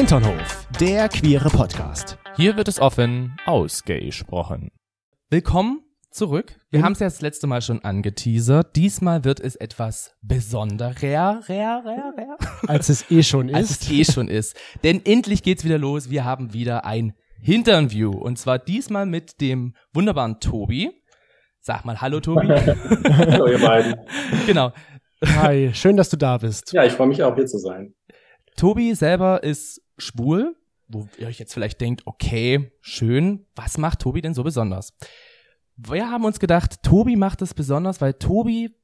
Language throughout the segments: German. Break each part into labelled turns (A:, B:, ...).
A: Hinternhof, der queere Podcast.
B: Hier wird es offen ausgesprochen. Willkommen zurück. Wir
A: Mhm.
B: haben es ja das letzte Mal schon angeteasert. Diesmal wird es etwas besonderer, rar, rar, rar,
A: Als es eh schon
B: als
A: ist.
B: es eh schon ist. Denn endlich geht's wieder los. Wir haben wieder ein Hinternview. Und zwar diesmal mit dem wunderbaren Tobi. Sag mal Hallo, Tobi.
C: Hallo, ihr beiden.
B: genau.
A: Hi, schön, dass du da bist.
C: Ja, ich freue mich auch, hier zu sein.
B: Tobi selber ist schwul, wo ihr euch jetzt vielleicht denkt, okay, schön, was macht Tobi denn so besonders? Wir haben uns gedacht, Tobi macht es besonders, weil Tobi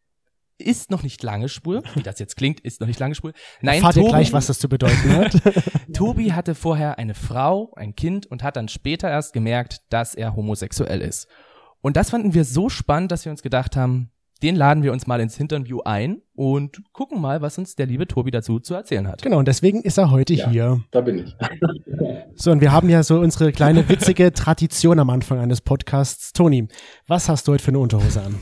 B: ist noch nicht lange schwul. Wie das jetzt klingt, ist noch nicht lange schwul. Nein,
A: Erfahrt ihr
B: Tobi,
A: gleich, was das zu bedeuten hat.
B: Tobi hatte vorher eine Frau, ein Kind und hat dann später erst gemerkt, dass er homosexuell ist. Und das fanden wir so spannend, dass wir uns gedacht haben, den laden wir uns mal ins Hinternview ein und gucken mal, was uns der liebe Tobi dazu zu erzählen hat.
A: genau, und deswegen ist er heute
C: Ja.
A: hier.
C: Da bin ich.
A: So, und wir haben ja so unsere kleine witzige Tradition am Anfang eines Podcasts. Toni, was hast du heute für eine Unterhose an?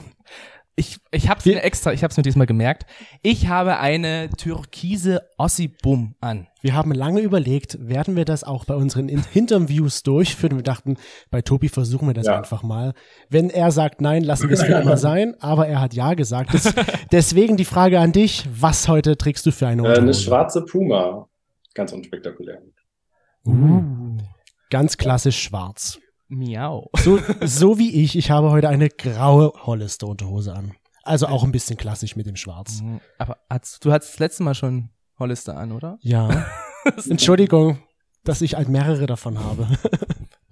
B: Ich, ich hab's
A: Wir-
B: mir extra, ich hab's mir diesmal gemerkt. Ich habe eine türkise Ossi-Bum an.
A: Wir haben lange überlegt, werden wir das auch bei unseren In- Interviews durchführen? Wir dachten, bei Tobi versuchen wir das
C: Ja.
A: einfach mal. Wenn er sagt nein, lassen wir es für immer sein. Aber er hat ja gesagt. Das, deswegen die Frage an dich, was heute trägst du für eine
C: Äh,
A: Unterhose?
C: eine schwarze Puma. Ganz unspektakulär.
A: Uh, ganz klassisch schwarz.
B: Miau.
A: So, so wie ich, ich habe heute eine graue Hollister-Unterhose an. Also auch ein bisschen klassisch mit dem Schwarz.
B: Mhm. Aber hast, du hattest das letzte Mal schon Hollister an, oder?
A: Ja. Entschuldigung, dass ich halt mehrere davon habe.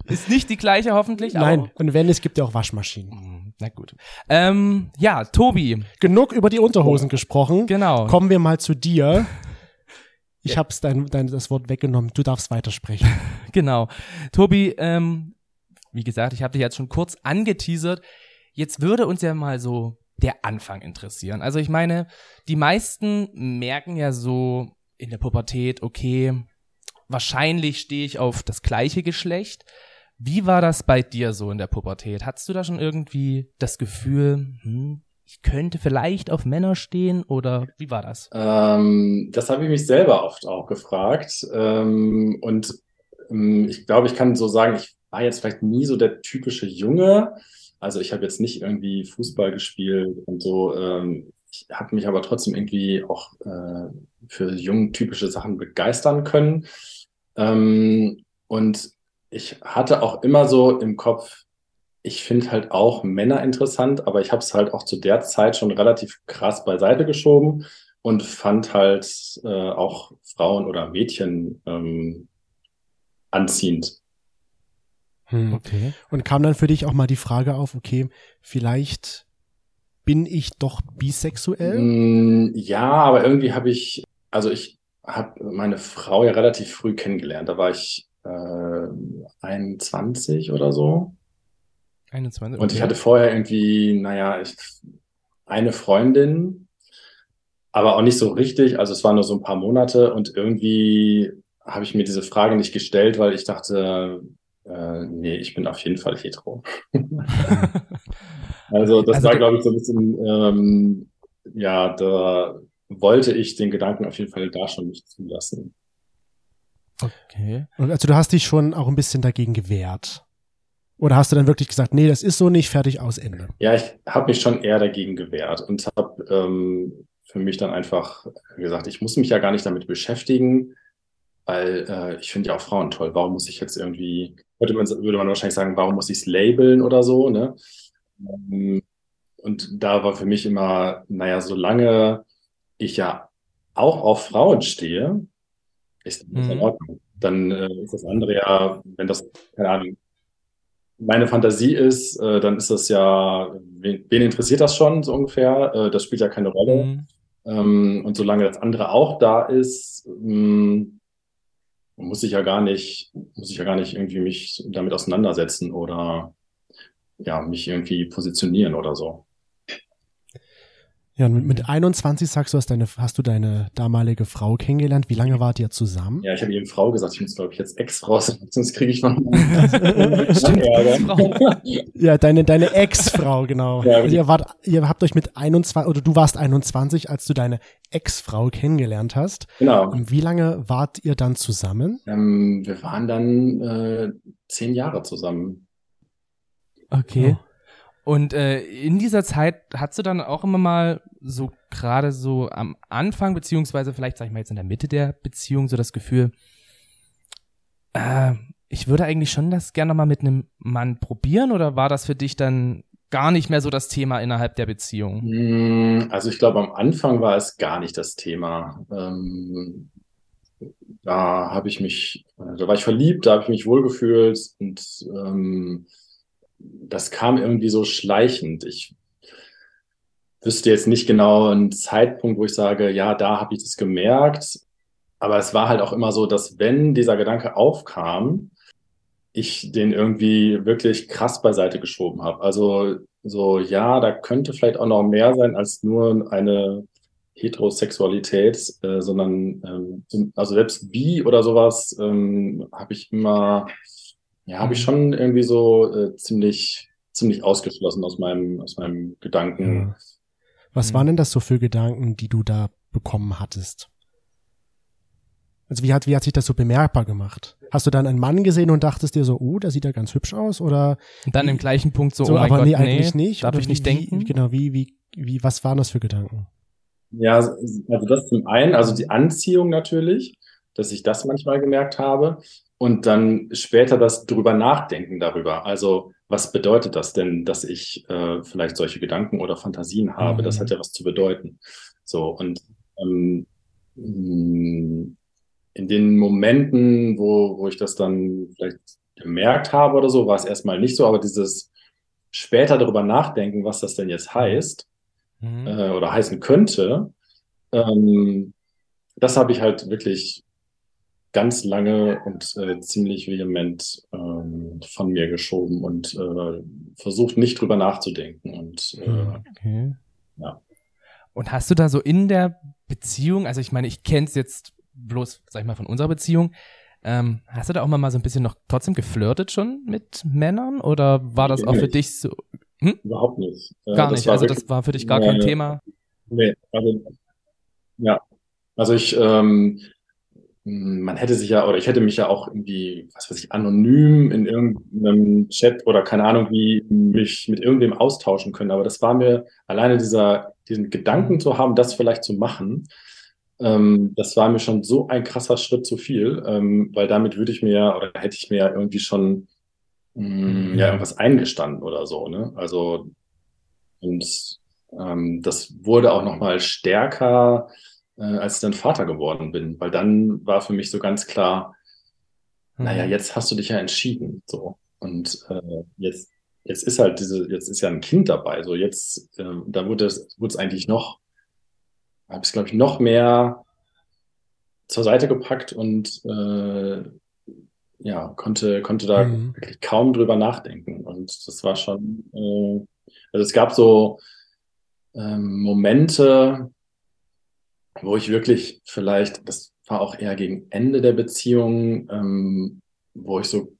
B: Ist nicht die gleiche hoffentlich,
A: Nein, und wenn, es gibt ja auch Waschmaschinen.
B: Mhm, Na gut. Ähm, ja, Tobi,
A: Genug über die Unterhosen gesprochen.
B: genau.
A: Kommen wir mal zu dir. Ich hab's dein, dein, das Wort weggenommen. Du darfst weitersprechen.
B: Genau. Tobi, ähm, wie gesagt, ich habe dich jetzt schon kurz angeteasert. Jetzt würde uns ja mal so der Anfang interessieren. Also ich meine, die meisten merken ja so in der Pubertät, okay, wahrscheinlich stehe ich auf das gleiche Geschlecht. Wie war das bei dir so in der Pubertät? Hattest du da schon irgendwie das Gefühl, hm, ich könnte vielleicht auf Männer stehen oder wie war das?
C: Ähm, das habe ich mich selber oft auch gefragt. Ähm, und ähm, ich glaube, ich kann so sagen, ich war jetzt vielleicht nie so der typische Junge. Also ich habe jetzt nicht irgendwie Fußball gespielt und so. Ähm, ich habe mich aber trotzdem irgendwie auch äh, für jung typische Sachen begeistern können. Ähm, und ich hatte auch immer so im Kopf, ich finde halt auch Männer interessant, aber ich habe es halt auch zu der Zeit schon relativ krass beiseite geschoben und fand halt äh, auch Frauen oder Mädchen ähm, anziehend.
A: Hm.
B: Okay.
A: Und kam dann für dich auch mal die Frage auf, okay, vielleicht bin ich doch bisexuell?
C: Mm, ja, aber irgendwie habe ich, also ich habe meine Frau ja relativ früh kennengelernt. Da war ich äh, 21 oder so.
B: 21.
C: Und ich
B: okay.
C: hatte vorher irgendwie, naja, ich, eine Freundin, aber auch nicht so richtig. Also es waren nur so ein paar Monate und irgendwie habe ich mir diese Frage nicht gestellt, weil ich dachte, äh, nee, ich bin auf jeden Fall hetero. also das
B: Also
C: war, glaube ich, so ein bisschen, ähm, ja, da wollte ich den Gedanken auf jeden Fall da schon nicht zulassen.
B: Okay.
A: Und also du hast dich schon auch ein bisschen dagegen gewehrt. Oder hast du dann wirklich gesagt, nee, das ist so nicht, fertig aus Ende?
C: Ja, ich habe mich schon eher dagegen gewehrt und habe ähm, für mich dann einfach gesagt, ich muss mich ja gar nicht damit beschäftigen, weil äh, ich finde ja auch Frauen toll. Warum muss ich jetzt irgendwie, würde man, würde man wahrscheinlich sagen, warum muss ich es labeln oder so, ne? Ähm, Und da war für mich immer, naja, solange ich ja auch auf Frauen stehe, ist das in
B: Mhm.
C: Ordnung. Dann äh, ist das andere ja, wenn das, keine Ahnung, meine Fantasie ist, äh, dann ist das ja, wen, wen interessiert das schon so ungefähr? Äh, das spielt ja keine Rolle.
B: Mhm.
C: Ähm, und solange das andere auch da ist, mh, muss ich ja gar nicht, muss ich ja gar nicht irgendwie mich damit auseinandersetzen oder ja, mich irgendwie positionieren oder so.
A: Ja, und mit, mit 21 sagst du, hast, deine, hast du deine damalige Frau kennengelernt. Wie lange wart ihr zusammen?
C: Ja, ich habe eben Frau gesagt, ich muss, glaube ich, jetzt Ex-Frau sagen, sonst kriege ich Ärger.
A: Ja, deine, deine Ex-Frau, genau.
C: Ja,
A: also ihr, wart, ihr habt euch mit 21, oder du warst 21, als du deine Ex-Frau kennengelernt hast.
C: Genau.
A: Und wie lange wart ihr dann zusammen?
C: Ähm, wir waren dann äh, zehn Jahre zusammen.
B: Okay. Und äh, in dieser Zeit hast du dann auch immer mal so gerade so am Anfang, beziehungsweise vielleicht, sag ich mal, jetzt in der Mitte der Beziehung, so das Gefühl, äh, ich würde eigentlich schon das gerne mal mit einem Mann probieren oder war das für dich dann gar nicht mehr so das Thema innerhalb der Beziehung?
C: Mm, Also ich glaube, am Anfang war es gar nicht das Thema. Ähm, da habe ich mich, äh, da war ich verliebt, da habe ich mich wohlgefühlt und ähm, das kam irgendwie so schleichend. Ich wüsste jetzt nicht genau einen Zeitpunkt, wo ich sage, ja, da habe ich das gemerkt. Aber es war halt auch immer so, dass wenn dieser Gedanke aufkam, ich den irgendwie wirklich krass beiseite geschoben habe. Also so, ja, da könnte vielleicht auch noch mehr sein als nur eine Heterosexualität, äh, sondern ähm, so- also selbst bi oder sowas ähm, habe ich immer, ja, habe ich schon irgendwie so äh, ziemlich ziemlich ausgeschlossen aus meinem aus meinem Gedanken.
A: Was
B: Mhm.
A: waren denn das so für Gedanken, die du da bekommen hattest? Also wie hat, wie hat sich das so bemerkbar gemacht? Hast du dann einen Mann gesehen und dachtest dir so, oh, der sieht ja ganz hübsch aus? Oder
B: Und dann im gleichen Punkt so,
A: so,
B: oh mein
A: aber
B: Gott,
A: nee, eigentlich nicht?
B: darf ich
A: wie,
B: nicht
A: wie,
B: denken?
A: Genau, wie, wie, wie, was waren das für Gedanken?
C: Ja, also das zum einen, also die Anziehung natürlich, dass ich das manchmal gemerkt habe und dann später das drüber nachdenken darüber. Also was bedeutet das denn, dass ich äh, vielleicht solche Gedanken oder Fantasien habe? Das
A: Mhm.
C: hat ja was zu bedeuten. So und ähm, mh, in den Momenten, wo, wo ich das dann vielleicht gemerkt habe oder so, war es erstmal nicht so, aber dieses später darüber nachdenken, was das denn jetzt heißt,
B: Mhm.
C: äh, oder heißen könnte, ähm, das habe ich halt wirklich ganz lange und äh, ziemlich vehement ähm, von mir geschoben und äh, versucht nicht drüber nachzudenken. Und äh,
A: Okay.
B: Und hast du da so in der Beziehung, also ich meine, ich kenne es jetzt bloß, sag ich mal, von unserer Beziehung, ähm, hast du da auch mal, mal so ein bisschen noch trotzdem geflirtet schon mit Männern oder war das auch für
C: Nicht.
B: dich so
C: überhaupt nicht. Äh,
B: gar nicht? Also das war für dich gar kein. Thema.
C: Nee, also, ja. Also ich, ähm, man hätte sich ja, oder ich hätte mich ja auch irgendwie, was weiß ich, anonym in irgendeinem Chat oder keine Ahnung wie, mich mit irgendwem austauschen können. Aber das war mir alleine dieser, diesen Gedanken zu haben, das vielleicht zu machen, ähm, das war mir schon so ein krasser Schritt zu viel, ähm, weil damit würde ich mir ja, oder hätte ich mir ja irgendwie schon, mh, ja, irgendwas eingestanden oder so, ne? Also, und ähm, das wurde auch nochmal stärker, als ich dann Vater geworden bin, weil dann war für mich so ganz klar,
B: Mhm.
C: naja, jetzt hast du dich ja entschieden, so. Und äh, jetzt, jetzt ist halt diese, jetzt ist ja ein Kind dabei, so jetzt, ähm, da wurde es, wurde es eigentlich noch, habe ich glaube ich, noch mehr zur Seite gepackt und äh, ja, konnte, konnte da
A: Mhm.
C: wirklich kaum drüber nachdenken. Und das war schon, äh, also es gab so ähm, Momente, wo ich wirklich vielleicht, das war auch eher gegen Ende der Beziehung, ähm, wo ich so,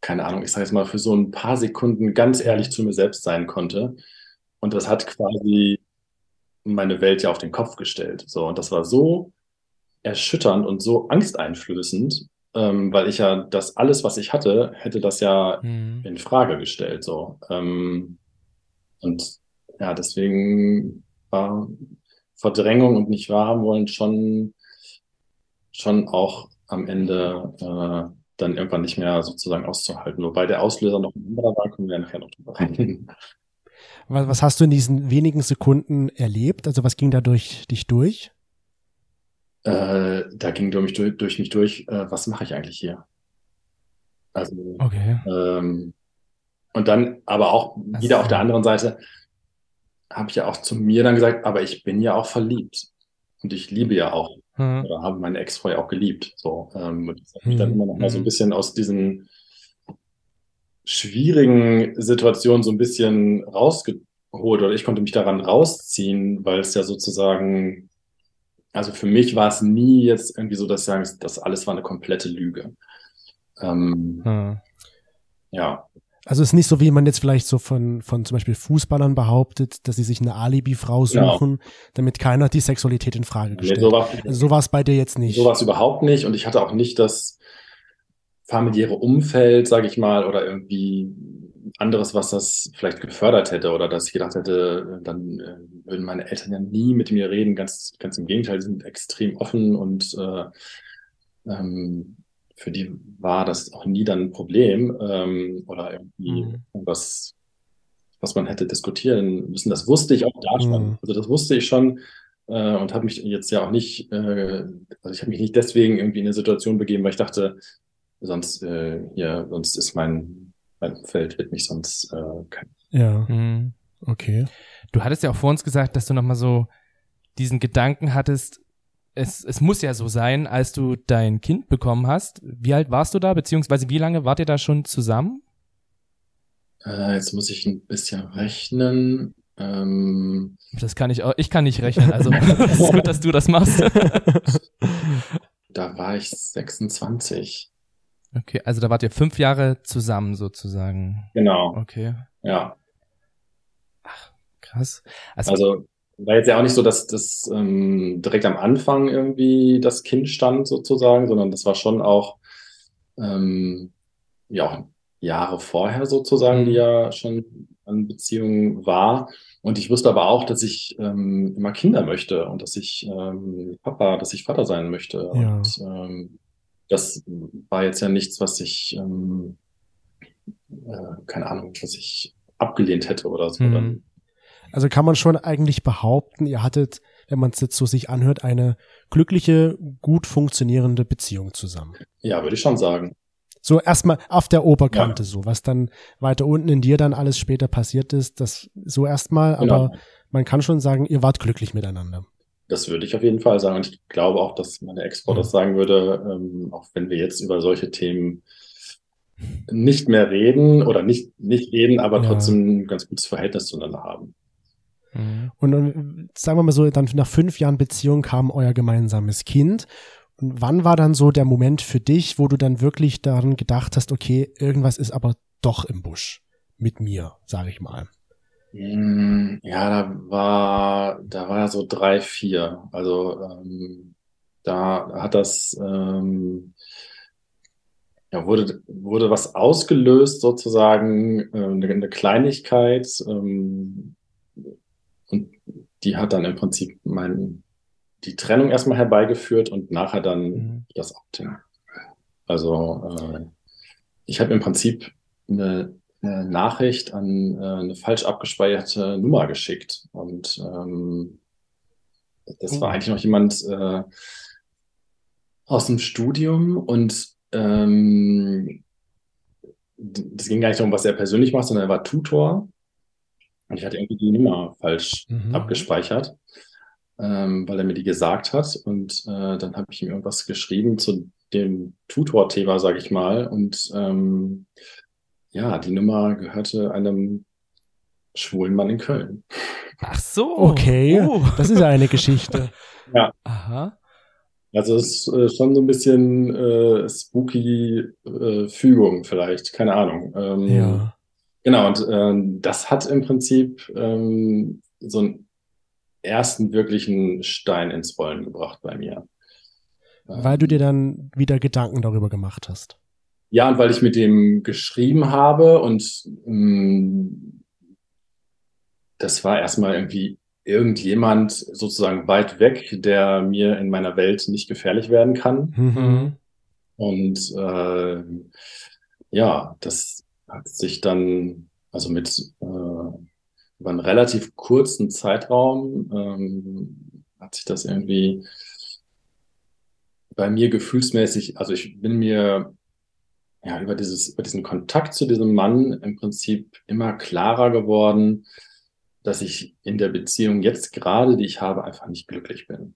C: keine Ahnung, ich sage jetzt mal, für so ein paar Sekunden ganz ehrlich zu mir selbst sein konnte. Und das hat quasi meine Welt ja auf den Kopf gestellt. So, und das war so erschütternd und so angsteinflößend, ähm, weil ich ja das alles, was ich hatte, hätte das ja
B: Mhm.
C: in Frage gestellt. So. Ähm, und ja, deswegen war Verdrängung und nicht wahrhaben wollen schon, schon auch am Ende äh, dann irgendwann nicht mehr sozusagen auszuhalten. Wobei der Auslöser noch ein anderer war, können wir ja nachher noch drüber reden.
A: Was, hast du in diesen wenigen Sekunden erlebt? Also was ging da durch dich durch?
C: Äh, da ging durch mich durch, durch, mich durch äh, was mache ich eigentlich hier? Also
B: Okay.
C: Ähm, und dann aber auch wieder auf der anderen Seite habe ich ja auch zu mir dann gesagt, aber ich bin ja auch verliebt. Und ich liebe ja auch,
B: Mhm.
C: oder habe meine Ex-Frau ja auch geliebt. So, ähm, und das hat mich dann
A: Mhm.
C: immer noch mal so ein
B: Mhm.
C: bisschen aus diesen schwierigen Situationen so ein bisschen rausge rausgeholt oder ich konnte mich daran rausziehen, weil es ja sozusagen, also für mich war es nie jetzt irgendwie so, dass ich sagen, das alles war eine komplette Lüge. Ähm, hm. Ja.
A: Also es ist nicht so, wie man jetzt vielleicht so von, von zum Beispiel Fußballern behauptet, dass sie sich eine Alibi-Frau genau. suchen, genau. damit keiner die Sexualität in Frage stellt. Nee, so war also so es bei dir jetzt nicht.
C: So war es überhaupt nicht und ich hatte auch nicht das familiäre Umfeld, sage ich mal, oder irgendwie anderes, was das vielleicht gefördert hätte oder dass ich gedacht hätte, dann äh, würden meine Eltern ja nie mit mir reden. Ganz, ganz im Gegenteil, sie sind extrem offen und äh, ähm, für die war das auch nie dann ein Problem ähm, oder irgendwie mhm. was, was man hätte diskutieren müssen. Das wusste ich auch da schon. Mhm. Also das wusste ich schon äh, und habe mich jetzt ja auch nicht, äh, also ich habe mich nicht deswegen irgendwie in eine Situation begeben, weil ich dachte, sonst äh, ja, sonst ist mein mein Umfeld wird mich sonst äh, kein.
A: Ja. Mhm. Okay.
B: Du hattest ja auch vor uns gesagt, dass du nochmal so diesen Gedanken hattest, es, es muss ja so sein, als du dein Kind bekommen hast. Wie alt warst du da, beziehungsweise wie lange wart ihr da schon zusammen?
C: Äh, jetzt muss ich ein bisschen rechnen. Ähm,
B: das kann ich auch, ich kann nicht rechnen, also es ist gut, dass du das machst.
C: da war ich 26.
B: Okay, also da wart ihr fünf Jahre zusammen sozusagen.
C: Genau.
B: Okay.
C: Ja.
B: Ach, krass.
C: Also, also war jetzt ja auch nicht so, dass das ähm, direkt am Anfang irgendwie das Kind stand sozusagen, sondern das war schon auch ähm, ja Jahre vorher sozusagen, die mhm. ja schon an Beziehungen war. Und ich wusste aber auch, dass ich ähm, immer Kinder möchte und dass ich ähm, Papa, dass ich Vater sein möchte. Ja. Und ähm, das war jetzt ja nichts, was ich, ähm, äh, keine Ahnung, was ich abgelehnt hätte oder so. Mhm.
A: Also kann man schon eigentlich behaupten, ihr hattet, wenn man es jetzt so sich anhört, eine glückliche, gut funktionierende Beziehung zusammen.
C: Ja, würde ich schon sagen.
A: So erstmal auf der Oberkante ja. so, was dann weiter unten in dir dann alles später passiert ist, das so erstmal, genau. aber man kann schon sagen, ihr wart glücklich miteinander.
C: Das würde ich auf jeden Fall sagen. Und ich glaube auch, dass meine Ex-Frau mhm. das sagen würde, ähm, auch wenn wir jetzt über solche Themen nicht mehr reden oder nicht, nicht reden, aber ja. trotzdem ein ganz gutes Verhältnis zueinander haben.
A: Mhm. Und dann, sagen wir mal so, dann nach fünf Jahren Beziehung kam euer gemeinsames Kind. Und wann war dann so der Moment für dich, wo du dann wirklich daran gedacht hast, okay, irgendwas ist aber doch im Busch mit mir, sage ich mal?
C: Hm, ja, da war, da war so drei, vier. Also ähm, da hat das, ähm, ja, wurde, wurde was ausgelöst sozusagen, äh, eine, eine Kleinigkeit. Ähm, und die hat dann im Prinzip mein, die Trennung erstmal herbeigeführt und nachher dann mhm. das Outing. Also äh, ich habe im Prinzip eine eine Nachricht an äh, eine falsch abgespeicherte Nummer geschickt. Und ähm, das war oh. eigentlich noch jemand äh, aus dem Studium und ähm, das ging gar nicht darum, was er persönlich macht, sondern er war Tutor. Und ich hatte irgendwie die Nummer falsch mhm. abgespeichert, ähm, weil er mir die gesagt hat. Und äh, dann habe ich ihm irgendwas geschrieben zu dem Tutor-Thema, sage ich mal. Und ähm, ja, die Nummer gehörte einem schwulen Mann in Köln.
B: Ach so.
A: Okay, oh. das ist ja eine Geschichte.
C: ja. Aha. Also es ist äh, schon so ein bisschen äh, spooky äh, Fügung vielleicht, keine Ahnung. Ähm, ja. Genau, und äh, das hat im Prinzip ähm, so einen ersten wirklichen Stein ins Rollen gebracht bei mir.
A: Weil du dir dann wieder Gedanken darüber gemacht hast.
C: Ja, und weil ich mit dem geschrieben habe und mh, mm, das war erstmal irgendwie irgendjemand sozusagen weit weg, der mir in meiner Welt nicht gefährlich werden kann. Mhm. Und äh, ja, das hat sich dann, also mit äh, über einen relativ kurzen Zeitraum, ähm, hat sich das irgendwie bei mir gefühlsmäßig, also ich bin mir ja, über dieses, über diesen Kontakt zu diesem Mann im Prinzip immer klarer geworden, dass ich in der Beziehung jetzt gerade, die ich habe, einfach nicht glücklich bin.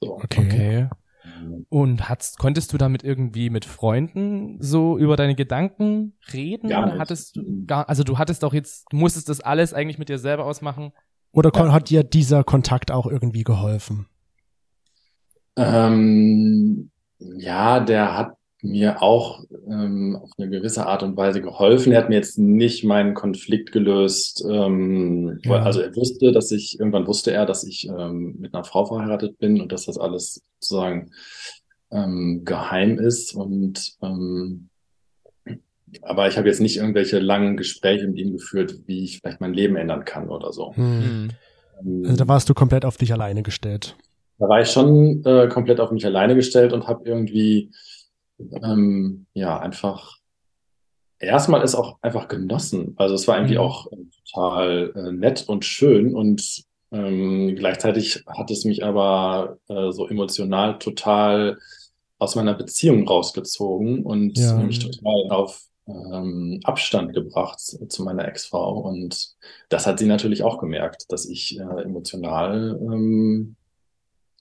B: So. Okay. okay. Und hat's, konntest du damit irgendwie mit Freunden so über deine Gedanken reden?
C: Gar nicht.
B: Hattest du gar, also du hattest doch jetzt, du musstest das alles eigentlich mit dir selber ausmachen.
A: Oder kon- hat dir dieser Kontakt auch irgendwie geholfen?
C: Ähm, ja, der hat mir auch ähm, auf eine gewisse Art und Weise geholfen. Er hat mir jetzt nicht meinen Konflikt gelöst. Ähm,
A: Ja.
C: weil, also er wusste, dass ich, irgendwann wusste er, dass ich ähm, mit einer Frau verheiratet bin und dass das alles sozusagen ähm, geheim ist. Und ähm, aber ich habe jetzt nicht irgendwelche langen Gespräche mit ihm geführt, wie ich vielleicht mein Leben ändern kann oder so.
A: Hm.
C: Ähm,
A: Also da warst du komplett auf dich alleine gestellt.
C: da war ich schon äh, komplett auf mich alleine gestellt und habe irgendwie ähm, ja einfach erstmal ist auch einfach genossen. Also es war irgendwie
B: Mhm.
C: auch äh, total äh, nett und schön und ähm, gleichzeitig hat es mich aber äh, so emotional total aus meiner Beziehung rausgezogen und
A: Ja.
C: mich total auf ähm, Abstand gebracht zu meiner Ex-Frau und das hat sie natürlich auch gemerkt, dass ich äh, emotional ähm,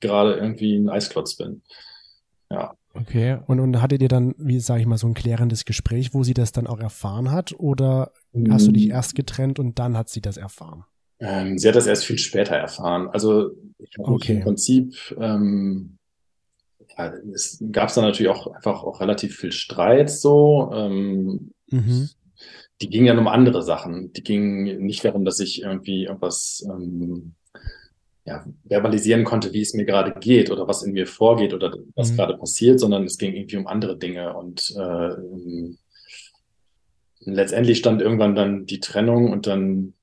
C: gerade irgendwie ein Eisklotz bin. Ja.
B: Okay.
A: Und, und hattet ihr dann, wie sage ich mal, so ein klärendes Gespräch, wo sie das dann auch erfahren hat? Oder hast du dich erst getrennt und dann hat sie das erfahren?
C: Ähm, sie hat das erst viel später erfahren. Also ich habe mich
A: Okay.
C: im Prinzip, ähm, ja, es gab es dann natürlich auch einfach auch relativ viel Streit so. Ähm,
A: Mhm.
C: die ging ja um andere Sachen. Die ging nicht darum, dass ich irgendwie irgendwas ähm, ja, verbalisieren konnte, wie es mir gerade geht oder was in mir vorgeht oder was
B: Mhm.
C: gerade passiert, sondern es ging irgendwie um andere Dinge. Und äh, ähm, letztendlich stand irgendwann dann die Trennung und dann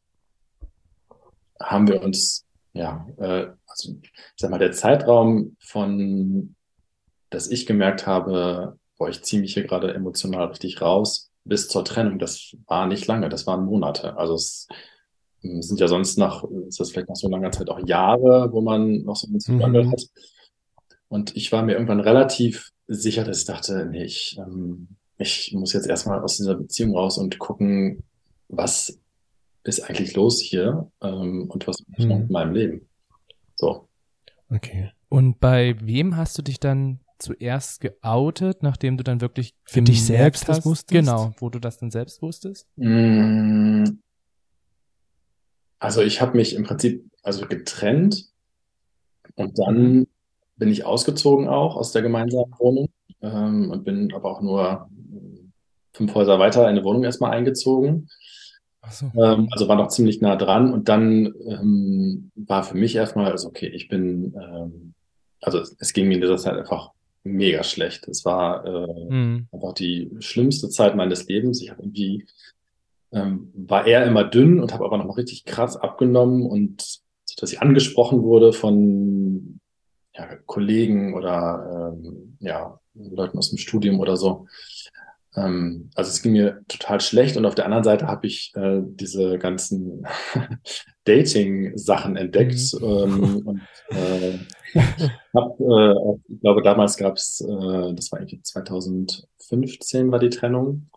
C: haben wir uns, ja, äh, also ich sag mal, der Zeitraum von, dass ich gemerkt habe, boah, ich ziehe mich hier gerade emotional richtig raus, bis zur Trennung, das war nicht lange, das waren Monate. Also es sind ja sonst nach, ist das vielleicht nach so langer Zeit auch Jahre, wo man noch so einen Struggle
A: Mhm.
C: hat. Und ich war mir irgendwann relativ sicher, dass ich dachte, nee, ich, ähm, ich muss jetzt erstmal aus dieser Beziehung raus und gucken, was ist eigentlich los hier ähm, und was mache ich noch
A: Mhm.
C: mit meinem Leben. So.
A: Okay.
B: Und bei wem hast du dich dann zuerst geoutet, nachdem du dann wirklich
A: Für dich selbst das wusstest?
B: Genau, wo du das dann selbst wusstest?
C: Mm, Also ich habe mich im Prinzip also getrennt und dann bin ich ausgezogen auch aus der gemeinsamen Wohnung ähm, und bin aber auch nur ähm, fünf Häuser weiter in eine Wohnung erstmal eingezogen.
B: So.
C: Ähm, also war noch ziemlich nah dran und dann ähm, war für mich erstmal, also okay, ich bin, ähm, also es, es ging mir in dieser Zeit einfach mega schlecht. Es war äh,
B: Hm.
C: einfach die schlimmste Zeit meines Lebens. Ich habe irgendwie, ähm, war eher immer dünn und habe aber noch mal richtig krass abgenommen und so, dass ich angesprochen wurde von ja, Kollegen oder ähm, ja, Leuten aus dem Studium oder so. Ähm, also es ging mir total schlecht und auf der anderen Seite habe ich äh, diese ganzen Dating-Sachen entdeckt ähm, und äh, hab, äh, ich glaube, damals gab es, äh, das war irgendwie 2015 war die Trennung,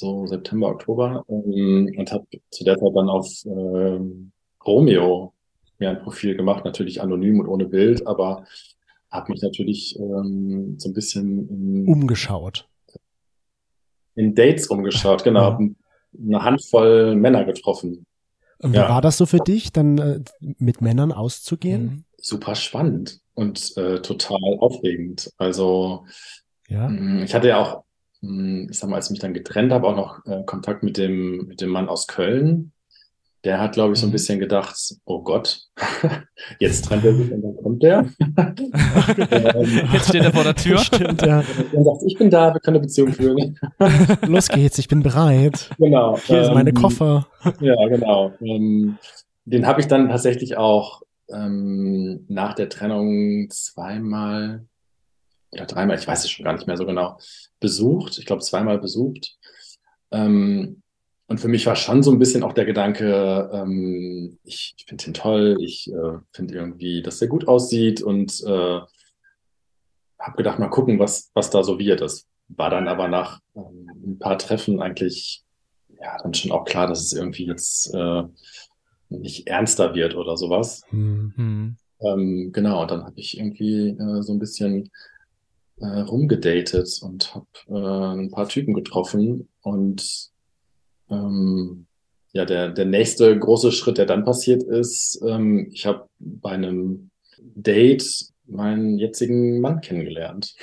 C: so September, Oktober, ähm, und habe zu der Zeit dann auf ähm, Romeo mir ein Profil gemacht, natürlich anonym und ohne Bild, aber habe mich natürlich ähm, so ein bisschen in,
A: Umgeschaut.
C: in Dates umgeschaut, genau,
A: Ja.
C: hab eine Handvoll Männer getroffen.
A: Und wie
C: Ja.
A: war das so für dich, dann äh, mit Männern auszugehen?
B: Mhm.
C: Super spannend und äh, total aufregend. Also
A: Ja.
C: Mm, Ich hatte ja auch, ich sag mal, als ich mich dann getrennt habe, auch noch äh, Kontakt mit dem, mit dem Mann aus Köln. Der hat, glaube ich, so ein
B: Mhm.
C: bisschen gedacht, oh Gott, jetzt trennt er sich und dann kommt der. Ähm,
B: Jetzt steht er vor der Tür.
A: Stimmt, ja.
C: Dann sagt, ich bin da, wir können eine Beziehung führen.
A: Los geht's, ich bin bereit.
C: Genau.
A: Hier sind meine
C: ähm,
A: Koffer.
C: Ja, genau. Ähm, den habe ich dann tatsächlich auch ähm, nach der Trennung zweimal oder dreimal, ich weiß es schon gar nicht mehr so genau, besucht. Ich glaube, zweimal besucht. Ähm, und für mich war schon so ein bisschen auch der Gedanke, ähm, ich, ich finde ihn toll, ich äh, finde irgendwie, dass er gut aussieht und äh, habe gedacht, mal gucken, was, was da so wird. Das war dann aber nach ähm, ein paar Treffen eigentlich ja dann schon auch klar, dass es irgendwie jetzt äh, nicht ernster wird oder sowas.
A: Hm.
B: Hm.
C: ähm, genau, dann habe ich irgendwie äh, so ein bisschen äh, rumgedatet und habe äh, ein paar Typen getroffen und ähm, ja, der, der nächste große Schritt, der dann passiert ist, ähm, ich habe bei einem Date meinen jetzigen Mann kennengelernt.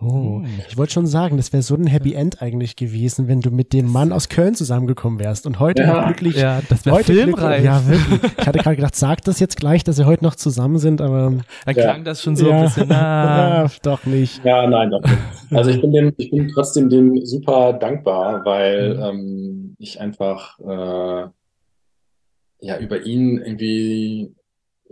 A: Oh, ich wollte schon sagen, das wäre so ein Happy End eigentlich gewesen, wenn du mit dem Mann aus Köln zusammengekommen wärst und heute
C: Ja.
A: glücklich.
B: Ja, das wäre
A: heute glücklich-
B: filmreif.
A: Ja, wirklich. Ich hatte gerade gedacht, sag das jetzt gleich, dass sie heute noch zusammen sind, aber
B: Dann
C: Ja.
B: klang das schon so
A: ja,
B: ein bisschen. Ah,
A: ja, doch nicht.
C: Ja, nein, doch nicht. Also ich bin dem, ich bin trotzdem dem super dankbar, weil
A: Mhm.
C: ähm, ich einfach äh, ja über ihn irgendwie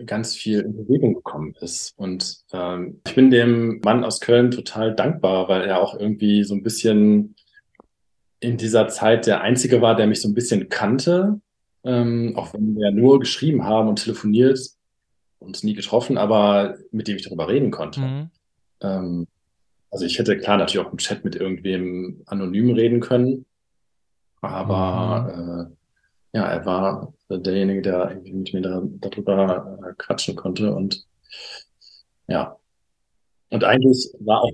C: ganz viel in Bewegung gekommen ist. Und ähm, ich bin dem Mann aus Köln total dankbar, weil er auch irgendwie so ein bisschen in dieser Zeit der Einzige war, der mich so ein bisschen kannte, ähm, auch wenn wir nur geschrieben haben und telefoniert und uns nie getroffen, aber mit dem ich darüber reden konnte.
B: mhm.
C: Ähm, also ich hätte klar natürlich auch im Chat mit irgendwem anonym reden können, aber äh, ja, er war derjenige, der irgendwie mit mir da, darüber äh, quatschen konnte und ja. Und eigentlich war auch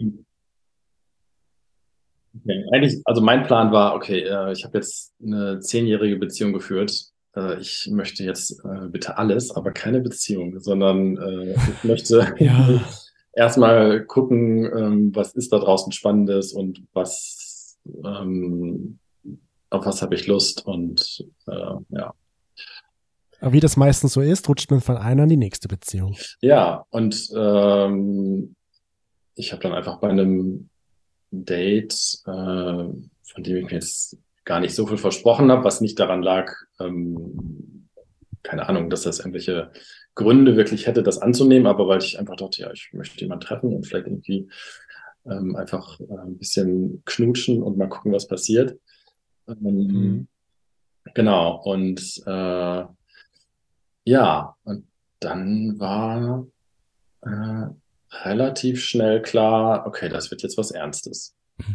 C: okay, eigentlich, also mein Plan war, okay, äh, ich habe jetzt eine zehnjährige Beziehung geführt. Äh, ich möchte jetzt bitte alles, aber keine Beziehung, sondern ich möchte
A: Ja.
C: erstmal gucken, ähm, was ist da draußen Spannendes und was, ähm, auf was habe ich Lust und äh, ja.
A: Aber wie das meistens so ist, rutscht man von einer in die nächste Beziehung.
C: Ja, und ähm, ich habe dann einfach bei einem Date, äh, von dem ich mir jetzt gar nicht so viel versprochen habe, was nicht daran lag, ähm, keine Ahnung, dass das irgendwelche Gründe wirklich hätte, das anzunehmen, aber weil ich einfach dachte, ja, ich möchte jemanden treffen und vielleicht irgendwie ähm, einfach äh, ein bisschen knutschen und mal gucken, was passiert. Ähm,
A: Mhm.
C: Genau, und äh, ja, und dann war äh, relativ schnell klar, okay, das wird jetzt was Ernstes.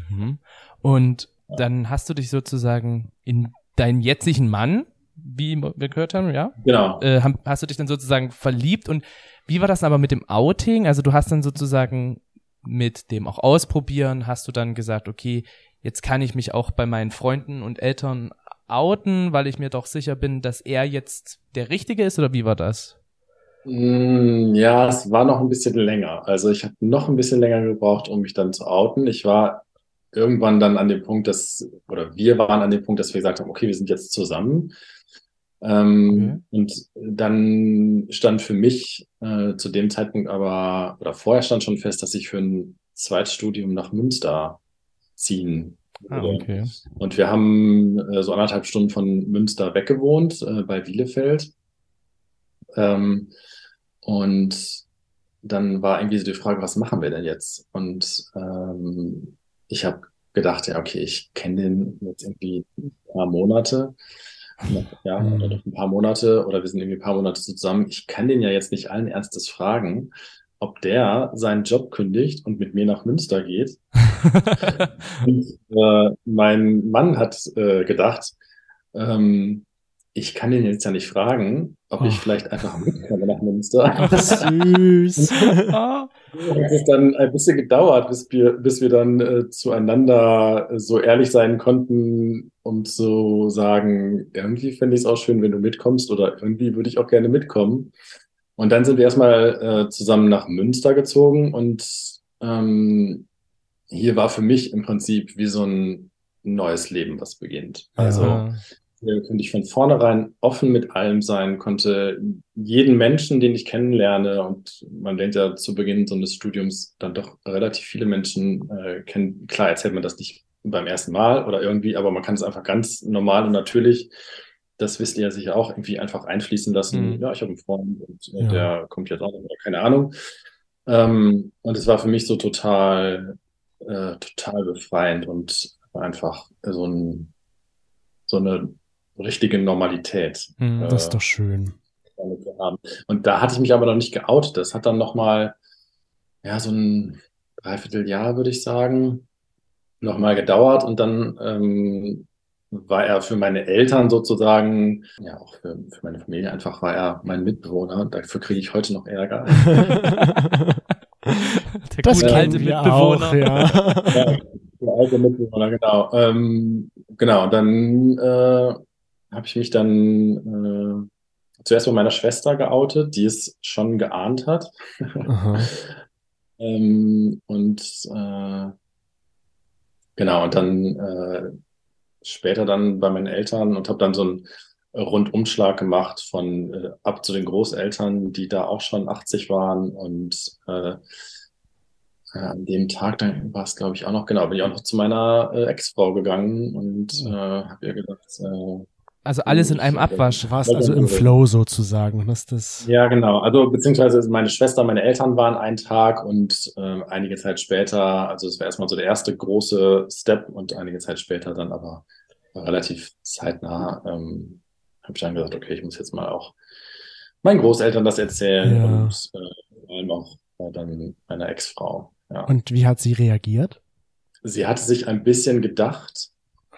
B: Mhm. Und dann hast du dich sozusagen in deinen jetzigen Mann, wie wir gehört haben, ja,
C: Genau.
B: äh, hast du dich dann sozusagen verliebt und wie war das aber mit dem Outing? Also du hast dann sozusagen mit dem auch ausprobieren, hast du dann gesagt, okay, jetzt kann ich mich auch bei meinen Freunden und Eltern outen, weil ich mir doch sicher bin, dass er jetzt der Richtige ist oder wie war das?
C: Mm, Ja, es war noch ein bisschen länger. Also ich habe noch ein bisschen länger gebraucht, um mich dann zu outen. Ich war irgendwann dann an dem Punkt, dass, oder wir waren an dem Punkt, dass wir gesagt haben, okay, wir sind jetzt zusammen. Ähm, Und dann stand für mich äh, zu dem Zeitpunkt aber, oder vorher stand schon fest, dass ich für ein Zweitstudium nach Münster ziehen
B: Ah, okay.
C: Und wir haben äh, so anderthalb Stunden von Münster weggewohnt, äh, bei Bielefeld. Ähm, und dann war irgendwie so die Frage, was machen wir denn jetzt? Und ähm, ich habe gedacht, ja, okay, ich kenne den jetzt irgendwie ein paar Monate. Ja,
A: Mhm.
C: oder doch ein paar Monate oder wir sind irgendwie ein paar Monate zusammen. Ich kann den ja jetzt nicht allen Ernstes fragen, ob der seinen Job kündigt und mit mir nach Münster geht. Und, äh, mein Mann hat äh, gedacht, ähm, ich kann den jetzt ja nicht fragen, ob ich
A: Oh.
C: vielleicht einfach mitkomme nach Münster.
A: Ach, süß.
C: Es ist dann ein bisschen gedauert, bis wir, bis wir dann äh, zueinander so ehrlich sein konnten, um zu sagen, irgendwie fände ich es auch schön, wenn du mitkommst oder irgendwie würde ich auch gerne mitkommen. Und dann sind wir erstmal äh, zusammen nach Münster gezogen und ähm, hier war für mich im Prinzip wie so ein neues Leben, was beginnt. Also
B: ah.
C: hier konnte ich von vornherein offen mit allem sein, konnte jeden Menschen, den ich kennenlerne, und man lernt ja zu Beginn so eines Studiums dann doch relativ viele Menschen äh, kennen. Klar erzählt man das nicht beim ersten Mal oder irgendwie, aber man kann es einfach ganz normal und natürlich, das wisst ihr ja sicher auch, irgendwie einfach einfließen lassen.
B: Mhm.
C: Ja, ich habe einen Freund und
A: Ja.
C: der kommt jetzt auch, oder keine Ahnung. Ähm, und es war für mich so total, äh, total befreiend und einfach so ein, so eine richtige Normalität
B: Mhm.
A: Das ist doch schön.
C: Und da hatte ich mich aber noch nicht geoutet. Das hat dann nochmal, ja, so ein Dreivierteljahr, würde ich sagen, nochmal gedauert. Und dann ähm, war er für meine Eltern sozusagen, ja auch für, für meine Familie einfach war er mein Mitbewohner. Dafür kriege ich heute noch Ärger.
B: Der
A: Das
B: gute alte Mitbewohner.
A: auch, ja.
C: ja, der alte Mitbewohner, genau. Ähm, genau, dann äh, habe ich mich dann äh, zuerst bei meiner Schwester geoutet, die es schon geahnt hat. Ähm, und äh, genau, und dann äh, später dann bei meinen Eltern und habe dann so einen Rundumschlag gemacht von äh, ab zu den Großeltern, die da auch schon 80 waren und äh, äh, an dem Tag, dann war es, glaube ich, auch noch, genau, bin ich auch noch zu meiner äh, Ex-Frau gegangen und äh, habe ihr gesagt, äh,
B: Also alles in einem Abwasch.
A: Du warst also im Flow sozusagen. und hast das,
C: ja, genau. Also beziehungsweise meine Schwester, meine Eltern waren einen Tag und äh, einige Zeit später, also es war erstmal so der erste große Step und einige Zeit später dann aber relativ zeitnah ähm, habe ich dann gesagt, okay, ich muss jetzt mal auch meinen Großeltern das erzählen
A: Ja.
C: und äh, vor allem auch äh, dann meiner Ex-Frau. Ja.
A: und wie hat sie reagiert?
C: Sie hatte sich ein bisschen gedacht,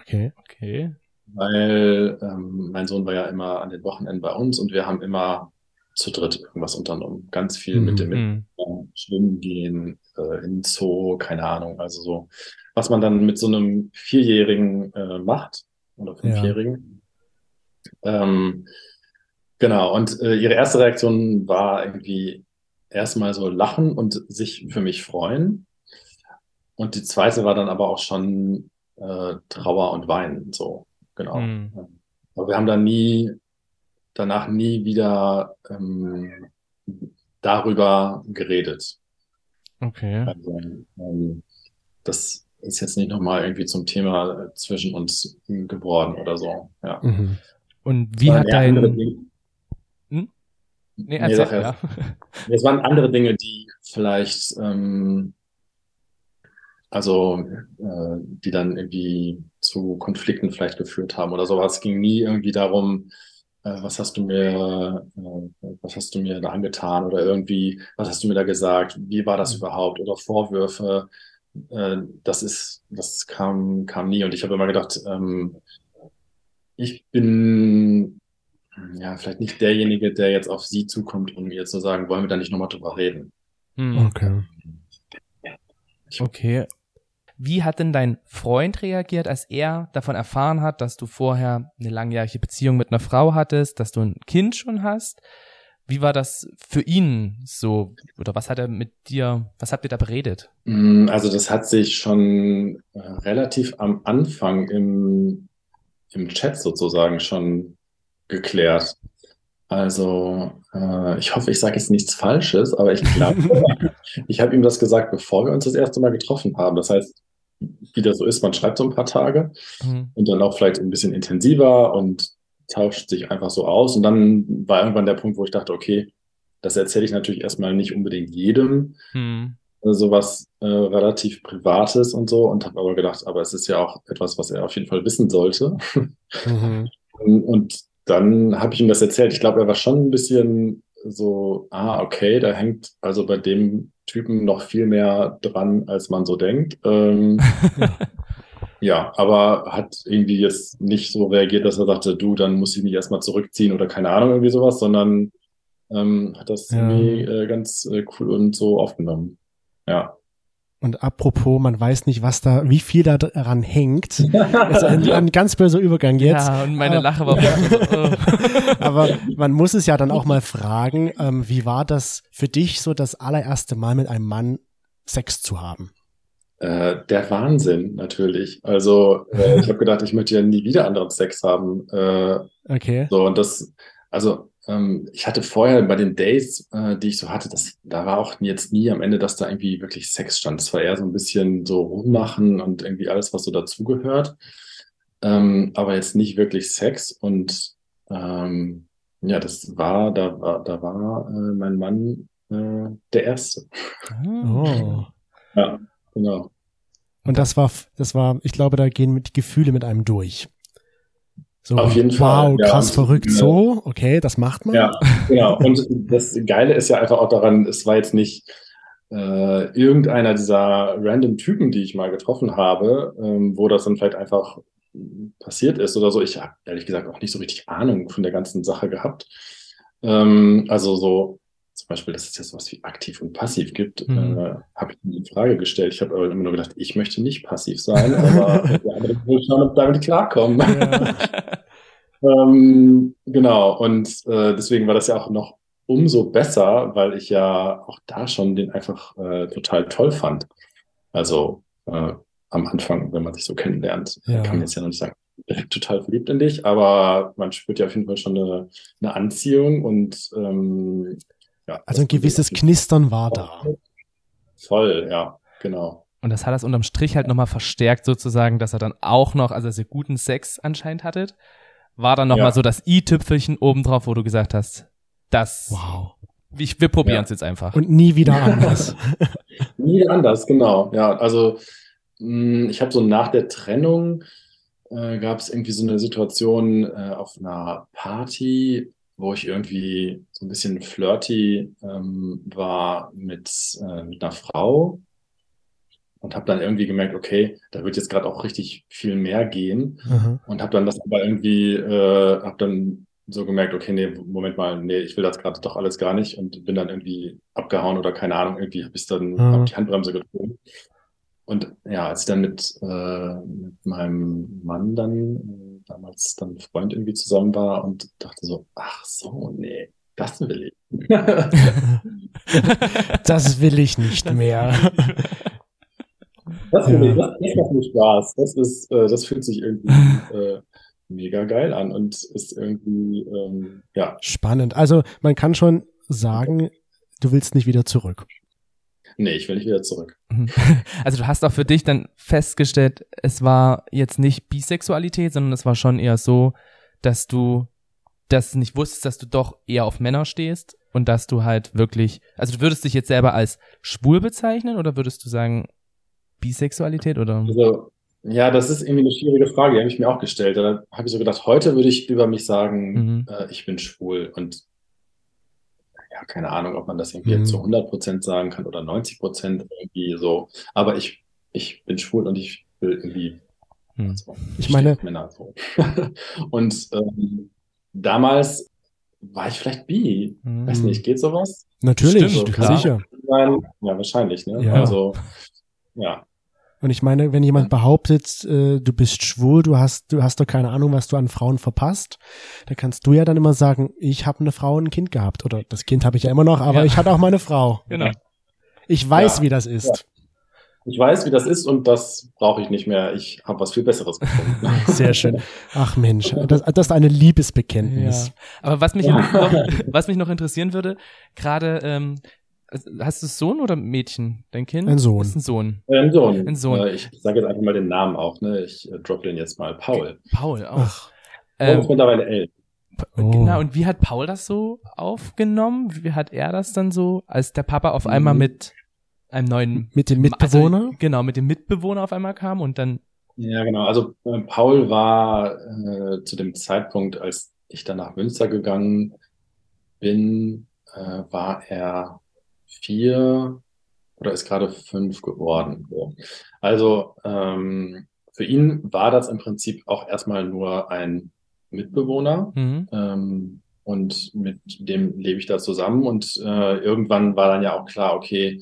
A: Okay.
B: Okay.
C: weil ähm, mein Sohn war ja immer an den Wochenenden bei uns und wir haben immer zu dritt irgendwas unternommen. Ganz viel mit dem
B: Hm.
C: Mitbewohner, Schwimmen gehen, äh, in den Zoo, keine Ahnung. Also so, was man dann mit so einem Vierjährigen äh, macht oder Fünfjährigen. Ähm, genau, und äh, ihre erste Reaktion war irgendwie erstmal so lachen und sich für mich freuen. Und die zweite war dann aber auch schon äh, Trauer und Weinen, so, genau.
B: Hm.
C: Aber wir haben dann nie, danach nie wieder ähm, darüber geredet.
B: Okay.
C: Also, ähm, das ist jetzt nicht nochmal irgendwie zum Thema zwischen uns geworden oder so. Ja.
A: Mhm.
B: Und wie hat dein. Nee,
C: Nee,
B: erzähl,
C: sag
B: ja.
C: Es waren andere Dinge, die vielleicht, ähm, also, äh, die dann irgendwie zu Konflikten vielleicht geführt haben oder sowas. Es ging nie irgendwie darum, äh, was hast du mir, äh, was hast du mir da angetan oder irgendwie, was hast du mir da gesagt? Wie war das überhaupt? Oder Vorwürfe? Äh, das ist, das kam, kam nie. Und ich habe immer gedacht, ähm, ich bin ja vielleicht nicht derjenige, der jetzt auf sie zukommt, um ihr zu sagen, wollen wir da nicht nochmal drüber reden?
B: Hm.
A: Okay.
B: Okay. Wie hat denn dein Freund reagiert, als er davon erfahren hat, dass du vorher eine langjährige Beziehung mit einer Frau hattest, dass du ein Kind schon hast? Wie war das für ihn so? Oder was hat er mit dir, was habt ihr da beredet?
C: Mm, Also das hat sich schon äh, relativ am Anfang im, im Chat sozusagen schon geklärt. Also äh, ich hoffe, ich sage jetzt nichts Falsches, aber ich glaube, ich habe ihm das gesagt, bevor wir uns das erste Mal getroffen haben. Das heißt, wie das so ist, man schreibt so ein paar Tage
B: Hm.
C: und dann auch vielleicht ein bisschen intensiver und tauscht sich einfach so aus. Und dann war irgendwann der Punkt, wo ich dachte, okay, das erzähle ich natürlich erstmal nicht unbedingt jedem,
B: Hm.
C: sowas äh, relativ Privates und so und habe aber gedacht, aber es ist ja auch etwas, was er auf jeden Fall wissen sollte.
A: Mhm.
C: Und, und dann habe ich ihm das erzählt. Ich glaube, er war schon ein bisschen so, ah, okay, da hängt also bei dem Typen noch viel mehr dran, als man so denkt. Ähm, ja, aber hat irgendwie jetzt nicht so reagiert, dass er sagte, du, dann muss ich mich erstmal zurückziehen oder keine Ahnung, irgendwie sowas, sondern ähm, hat das
A: Ja.
C: irgendwie äh, ganz äh, cool und so aufgenommen. Ja.
A: Und apropos, man weiß nicht, was da, wie viel da dran hängt. Das ist ein, ein ganz böser Übergang jetzt.
B: Ja, und meine
A: Aber-
B: Lache war so, äh.
A: Aber man muss es ja dann auch mal fragen, ähm, wie war das für dich so das allererste Mal mit einem Mann Sex zu haben?
C: Äh, der Wahnsinn, natürlich. Also, äh, ich habe gedacht, ich möchte ja nie wieder anderen Sex haben. Äh,
A: Okay.
C: so, und das, also, ähm, ich hatte vorher bei den Dates, äh, die ich so hatte, das, da war auch jetzt nie am Ende, dass da irgendwie wirklich Sex stand. Es war eher so ein bisschen so rummachen und irgendwie alles, was so dazugehört. Ähm, aber jetzt nicht wirklich Sex. Und ähm, ja, das war, da war, da war äh, mein Mann äh, der Erste.
A: Oh.
C: Ja, genau.
A: Und das war, das war, ich glaube, da gehen die Gefühle mit einem durch. So,
C: Auf jeden Fall,
A: Wow,
C: ja.
A: krass verrückt.
C: Ja.
A: So, okay, das macht man.
C: Ja, genau. Und das Geile ist ja einfach auch daran, es war jetzt nicht äh, irgendeiner dieser random Typen, die ich mal getroffen habe, ähm, wo das dann vielleicht einfach passiert ist oder so. Ich habe ehrlich gesagt auch nicht so richtig Ahnung von der ganzen Sache gehabt. Ähm, also so zum Beispiel, dass es ja sowas wie aktiv und passiv gibt, mhm. äh, habe ich nie in Frage gestellt. Ich habe aber immer nur gedacht, ich möchte nicht passiv sein, aber der andere will schon damit klarkommen. Ja. ähm, genau, und äh, deswegen war das ja auch noch umso besser, weil ich ja auch da schon den einfach äh, total toll fand. Also äh, am Anfang, wenn man sich so kennenlernt, ja. kann man jetzt ja noch nicht sagen, direkt total verliebt in dich, aber man spürt ja auf jeden Fall schon eine, eine Anziehung und ähm,
A: ja. Also ein gewisses Knistern war da.
C: Voll, ja, genau.
B: Und das hat das unterm Strich halt nochmal verstärkt, sozusagen, dass er dann auch noch, also dass ihr guten Sex anscheinend hattet, war dann nochmal ja. so das i-Tüpfelchen obendrauf, wo du gesagt hast, das, wow. Ich, wir probieren es ja. jetzt einfach.
A: Und nie wieder anders.
C: nie wieder anders, genau. Ja, also mh, hm, ich habe so nach der Trennung äh, gab es irgendwie so eine Situation äh, auf einer Party, wo ich irgendwie so ein bisschen flirty ähm, war mit, äh, mit einer Frau und habe dann irgendwie gemerkt, okay, da wird jetzt gerade auch richtig viel mehr gehen mhm. und habe dann das aber irgendwie, äh, habe dann so gemerkt, okay, nee, Moment mal, nee, ich will das gerade doch alles gar nicht und bin dann irgendwie abgehauen oder keine Ahnung, irgendwie habe ich dann mhm. hab die Handbremse gezogen. Und ja, als ich dann mit, äh, mit meinem Mann dann damals dann Freund irgendwie zusammen war und dachte so, ach so, nee, das will ich.
A: das will ich nicht mehr.
C: Das, will ja. ich, das, das macht mir Spaß. Das ist, äh, das fühlt sich irgendwie äh, mega geil an und ist irgendwie, ähm, ja.
A: Spannend. Also man kann schon sagen, du willst nicht wieder zurück.
C: Nee, ich will nicht wieder zurück. Mhm.
B: Also du hast auch für dich dann festgestellt, es war jetzt nicht Bisexualität, sondern es war schon eher so, dass du das nicht wusstest, dass du doch eher auf Männer stehst und dass du halt wirklich, also du würdest dich jetzt selber als schwul bezeichnen oder würdest du sagen Bisexualität oder?
C: Also, ja, das ist irgendwie eine schwierige Frage, die habe ich mir auch gestellt. Da habe ich so gedacht, heute würde ich über mich sagen, mhm. äh, ich bin schwul und ja, keine Ahnung, ob man das irgendwie mhm. zu 100 Prozent sagen kann oder 90 Prozent irgendwie so. Aber ich, ich bin schwul und ich will irgendwie.
A: Mhm. Also, ich meine. Männer, so.
C: und ähm, damals war ich vielleicht bi. Mhm. Weiß nicht, geht sowas?
A: Natürlich, so, sicher.
C: Ja, wahrscheinlich, ne? Ja. Also, ja.
A: Und ich meine, wenn jemand behauptet, äh, du bist schwul, du hast, du hast doch keine Ahnung, was du an Frauen verpasst, dann kannst du ja dann immer sagen, ich habe eine Frau und ein Kind gehabt. Oder das Kind habe ich ja immer noch, aber ja. ich hatte auch meine Frau.
B: Genau.
A: Ich weiß, ja. wie das ist. Ja.
C: Ich weiß, wie das ist und das brauche ich nicht mehr. Ich habe was viel Besseres gefunden.
A: Sehr schön. Ach Mensch, das, das ist eine Liebesbekenntnis.
B: Ja. Aber was mich, noch, was mich noch interessieren würde, gerade ähm, Hast du Sohn oder Mädchen? Dein Kind?
A: Ein Sohn.
B: Ist ein Sohn.
C: Äh, ein Sohn.
B: Ein Sohn.
C: Äh, ich sage jetzt einfach mal den Namen auch, ne? Ich äh, droppe den jetzt mal. Paul.
B: Paul auch. Ach.
C: Ähm, ist mittlerweile elf.
B: Oh. Genau, und wie hat Paul das so aufgenommen? Wie hat er das dann so, als der Papa auf einmal mhm. mit einem neuen...
A: Mit dem Mitbewohner?
B: Also, genau, mit dem Mitbewohner auf einmal kam und dann...
C: Ja, genau. Also äh, Paul war äh, zu dem Zeitpunkt, als ich dann nach Münster gegangen bin, äh, war er vier oder ist gerade fünf geworden. Also ähm, für ihn war das im Prinzip auch erstmal nur ein Mitbewohner. Mhm. Ähm, und mit dem lebe ich da zusammen. Und äh, irgendwann war dann ja auch klar, okay,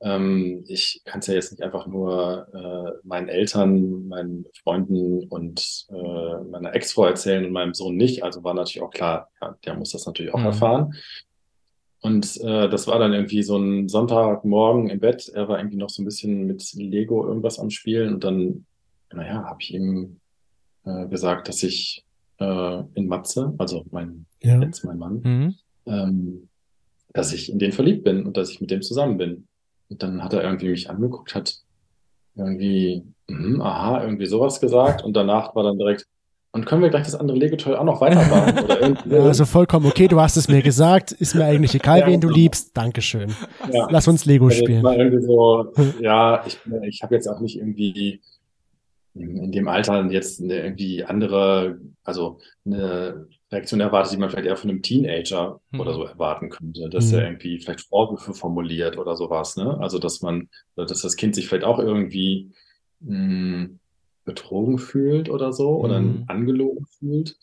C: ähm, ich kann es ja jetzt nicht einfach nur äh, meinen Eltern, meinen Freunden und äh, meiner Ex-Frau erzählen und meinem Sohn nicht. Also war natürlich auch klar, ja, der muss das natürlich auch mhm. erfahren. Und äh, das war dann irgendwie so ein Sonntagmorgen im Bett. Er war irgendwie noch so ein bisschen mit Lego irgendwas am Spielen. Und dann, naja, habe ich ihm äh, gesagt, dass ich äh, in Matze, also mein, ja. jetzt mein Mann, mhm. ähm, dass ich in den verliebt bin und dass ich mit dem zusammen bin. Und dann hat er irgendwie mich angeguckt, hat irgendwie, mh, aha, irgendwie sowas gesagt. Und danach war dann direkt, und können wir gleich das andere Lego-Toy auch noch weiterbauen? Oder irgendwie?
A: ja, also vollkommen okay, du hast es mir gesagt, ist mir eigentlich egal, ja, wen du liebst. Dankeschön. Ja. Lass uns Lego also spielen.
C: So, ja, ich, ich habe jetzt auch nicht irgendwie in dem Alter jetzt eine irgendwie andere, also eine Reaktion erwartet, die man vielleicht eher von einem Teenager hm. oder so erwarten könnte, dass hm. er irgendwie vielleicht Vorwürfe formuliert oder sowas, ne? Also dass man, dass das Kind sich vielleicht auch irgendwie mh, hm, betrogen fühlt oder so
B: Mhm.
C: oder angelogen fühlt.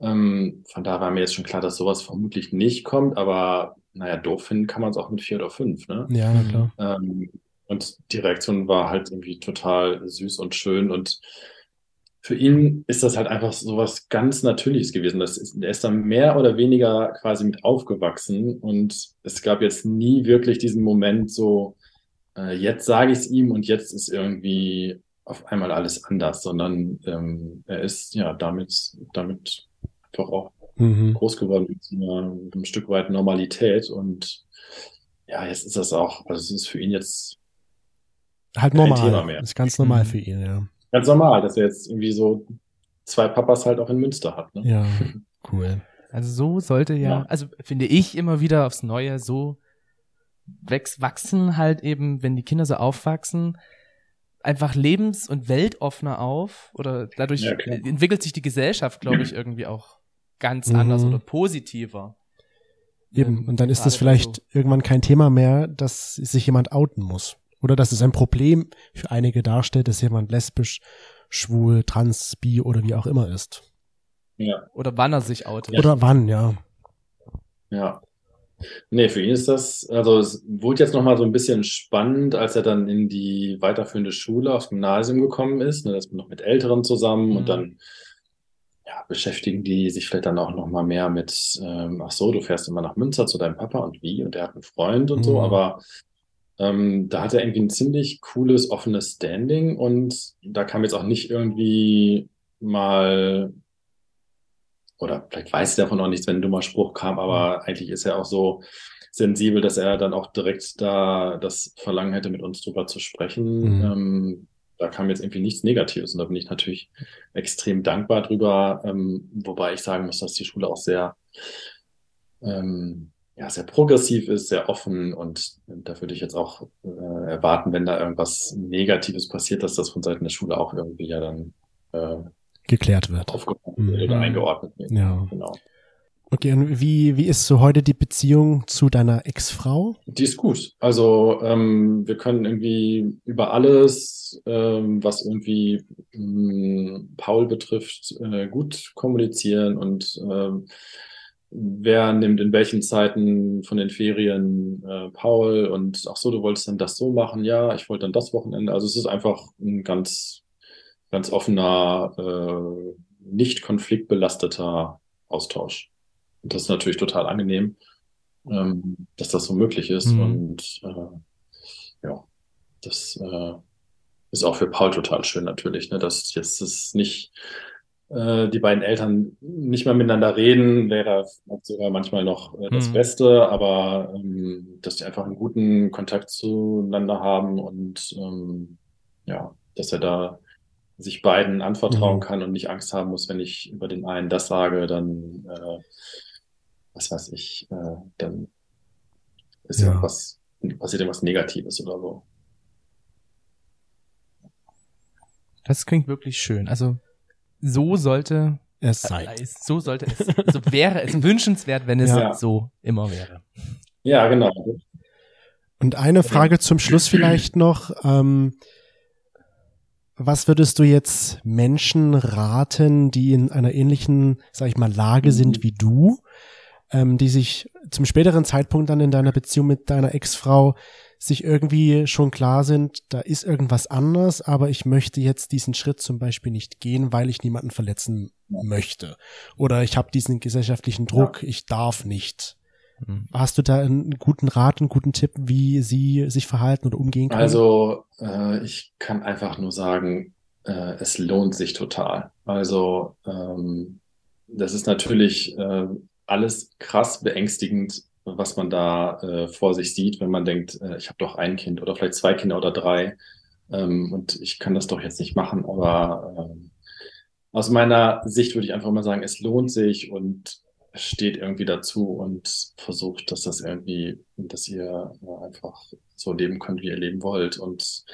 C: Ähm, von da war mir jetzt schon klar, dass sowas vermutlich nicht kommt, aber naja, doof finden kann man es auch mit vier oder fünf, ne?
A: Ja, na klar.
C: Ähm, und die Reaktion war halt irgendwie total süß und schön. Und für ihn ist das halt einfach so was ganz Natürliches gewesen. Das ist, er ist da mehr oder weniger quasi mit aufgewachsen. Und es gab jetzt nie wirklich diesen Moment so, äh, jetzt sage ich es ihm und jetzt ist irgendwie auf einmal alles anders, sondern ähm, er ist ja damit, damit einfach auch
A: Mhm.
C: groß geworden mit so einer, mit einem Stück weit Normalität und ja, jetzt ist das auch, also es ist für ihn jetzt
A: Halt
C: Kein
A: normal.
C: Thema mehr.
A: Ist ganz normal
B: Mhm.
A: für ihn, ja.
C: ganz normal, dass er jetzt irgendwie so zwei Papas halt auch in Münster hat. Ne?
A: Ja, cool.
B: Also so sollte ja,
C: Ja.
B: also finde ich immer wieder aufs Neue so wächst, wachsen halt eben, wenn die Kinder so aufwachsen, einfach lebens- und weltoffener auf oder dadurch
C: Ja,
B: entwickelt sich die Gesellschaft, glaube ich, irgendwie auch ganz
A: Mhm.
B: anders oder positiver.
A: Eben.
B: Ähm,
A: Und dann ist das vielleicht
B: so-
A: irgendwann kein Thema mehr, dass sich jemand outen muss. Oder dass es ein Problem für einige darstellt, dass jemand lesbisch, schwul, trans, bi oder wie auch immer ist.
C: Ja,
B: Oder wann er sich outet.
A: Oder wann, ja.
C: ja. Nee, für ihn ist das, also es wurde jetzt nochmal so ein bisschen spannend, als er dann in die weiterführende Schule aufs Gymnasium gekommen ist, ne, das noch mit Älteren zusammen
B: Mhm.
C: und dann ja, beschäftigen die sich vielleicht dann auch nochmal mehr mit, ähm, ach so, du fährst immer nach Münster zu deinem Papa und wie und der hat einen Freund und so,
A: Mhm.
C: aber ähm, da hat er irgendwie ein ziemlich cooles, offenes Standing und da kam jetzt auch nicht irgendwie mal oder vielleicht weiß er davon auch nichts, wenn ein dummer Spruch kam, aber eigentlich ist er auch so sensibel, dass er dann auch direkt da das Verlangen hätte, mit uns drüber zu sprechen.
A: Mhm.
C: Ähm, da kam jetzt irgendwie nichts Negatives und da bin ich natürlich extrem dankbar drüber, ähm, wobei ich sagen muss, dass die Schule auch sehr, ähm, ja, sehr progressiv ist, sehr offen und da würde ich jetzt auch äh, erwarten, wenn da irgendwas Negatives passiert, dass das von Seiten der Schule auch irgendwie ja dann äh,
A: Geklärt wird.
C: aufgenommen wird
A: Mhm.
C: oder eingeordnet wird.
A: Ja.
C: Genau.
A: Okay, und wie, wie ist so heute die Beziehung zu deiner Ex-Frau?
C: Die ist gut. Also ähm, wir können irgendwie über alles, ähm, was irgendwie mh, Paul betrifft, äh, gut kommunizieren und ähm, wer nimmt in welchen Zeiten von den Ferien äh, Paul und ach so, du wolltest dann das so machen, ja, ich wollte dann das Wochenende. Also es ist einfach ein ganz, ganz offener, äh, nicht konfliktbelasteter Austausch. Und das ist natürlich total angenehm ähm, dass das so möglich ist.
A: Mhm.
C: Und äh, ja, das äh, ist auch für Paul total schön natürlich, ne? dass jetzt es nicht äh, die beiden Eltern nicht mehr miteinander reden, wäre sogar manchmal noch äh, das
B: Mhm.
C: Beste, aber ähm, dass die einfach einen guten Kontakt zueinander haben und ähm, ja, dass er da sich beiden anvertrauen
A: Mhm.
C: kann und nicht Angst haben muss, wenn ich über den einen das sage, dann äh, was weiß ich, äh, dann ist
A: Ja.
C: irgendwas, passiert irgendwas Negatives oder so.
B: Das klingt wirklich schön. Also so sollte
A: Es sei.
B: äh, so sollte es, so wäre es wünschenswert, wenn es
C: Ja.
B: so immer wäre.
C: Ja, genau.
A: Und eine Frage zum Schluss vielleicht noch. Ähm, was würdest du jetzt Menschen raten, die in einer ähnlichen, sag ich mal, Lage sind
C: Mhm.
A: wie du, ähm, die sich zum späteren Zeitpunkt dann in deiner Beziehung mit deiner Ex-Frau sich irgendwie schon klar sind, da ist irgendwas anders, aber ich möchte jetzt diesen Schritt zum Beispiel nicht gehen, weil ich niemanden verletzen möchte. Oder ich habe diesen gesellschaftlichen Druck, ich darf nicht.
B: Mhm.
A: Hast du da einen guten Rat, einen guten Tipp, wie sie sich verhalten oder umgehen können?
C: Also äh, ich kann einfach nur sagen, äh, es lohnt sich total. Also ähm, das ist natürlich äh, alles krass beängstigend, was man da äh, vor sich sieht, wenn man denkt, äh, ich habe doch ein Kind oder vielleicht zwei Kinder oder drei ähm, und ich kann das doch jetzt nicht machen. Aber ähm, aus meiner Sicht würde ich einfach mal sagen, es lohnt sich und steht irgendwie dazu und versucht, dass das irgendwie, dass ihr äh, einfach so leben könnt, wie ihr leben wollt und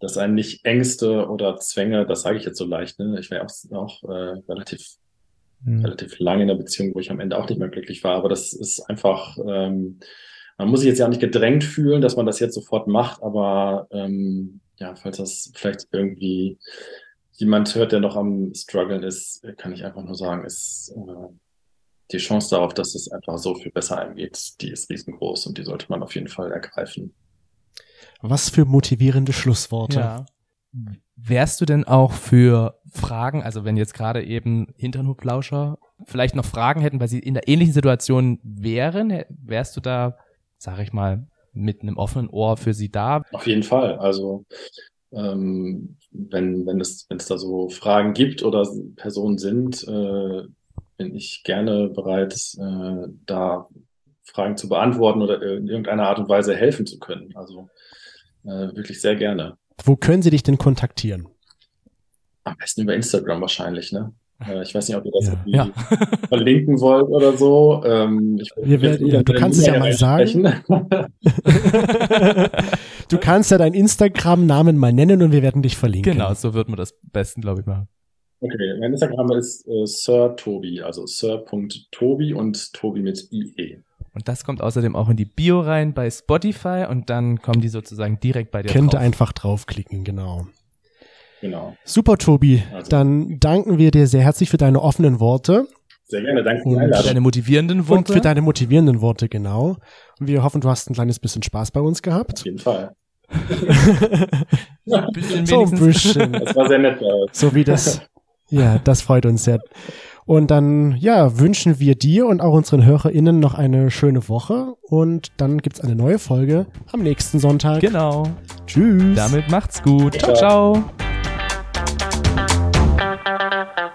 C: dass einen nicht Ängste oder Zwänge, das sage ich jetzt so leicht, ne? Ich war ja auch, auch äh, relativ
B: Mhm.
C: relativ lange in einer Beziehung, wo ich am Ende auch nicht mehr glücklich war. Aber das ist einfach, ähm, man muss sich jetzt ja auch nicht gedrängt fühlen, dass man das jetzt sofort macht, aber ähm, ja, falls das vielleicht irgendwie jemand hört, der noch am struggeln ist, kann ich einfach nur sagen, ist äh, die Chance darauf, dass es einfach so viel besser eingeht, die ist riesengroß und die sollte man auf jeden Fall ergreifen.
A: Was für motivierende Schlussworte.
B: Ja. Wärst du denn auch für Fragen, also wenn jetzt gerade eben Hinternhublauscher vielleicht noch Fragen hätten, weil sie in der ähnlichen Situation wären, wärst du da, sag ich mal, mit einem offenen Ohr für sie da?
C: Auf jeden Fall. Also ähm, wenn, wenn, es, wenn es da so Fragen gibt oder Personen sind, äh, bin ich gerne bereit, äh, da Fragen zu beantworten oder in irgendeiner Art und Weise helfen zu können. Also äh, wirklich sehr gerne.
A: Wo können sie dich denn kontaktieren?
C: Am besten über Instagram wahrscheinlich, ne? Äh, ich weiß nicht, ob ihr das
B: ja.
C: verlinken wollt oder so. Ähm, ich,
A: Wir werden, ja, du kannst es ja mal sagen. du kannst ja deinen Instagram-Namen mal nennen und wir werden dich verlinken.
B: Genau, so wird man das besten, glaube ich, machen.
C: Okay, mein Instagram ist äh, Sir Tobi, also Sir.tobi und Tobi mit IE.
B: Und das kommt außerdem auch in die Bio rein bei Spotify und dann kommen die sozusagen direkt bei dir
A: Könnt
B: drauf.
A: einfach draufklicken, genau.
C: Genau.
A: Super, Tobi. Also. Dann danken wir dir sehr herzlich für deine offenen Worte.
C: Sehr gerne, danke
B: und für deine motivierenden Worte.
A: Und für deine motivierenden Worte, genau. Und wir hoffen, du hast ein kleines bisschen Spaß bei uns gehabt.
C: Auf jeden Fall.
B: ein bisschen
A: so ein bisschen.
C: Das war sehr nett.
A: So wie das. Ja, das freut uns sehr. Und dann, ja, wünschen wir dir und auch unseren HörerInnen noch eine schöne Woche. Und dann gibt's eine neue Folge am nächsten Sonntag.
B: Genau.
A: Tschüss.
B: Damit macht's gut. Ciao, ciao.
C: ciao.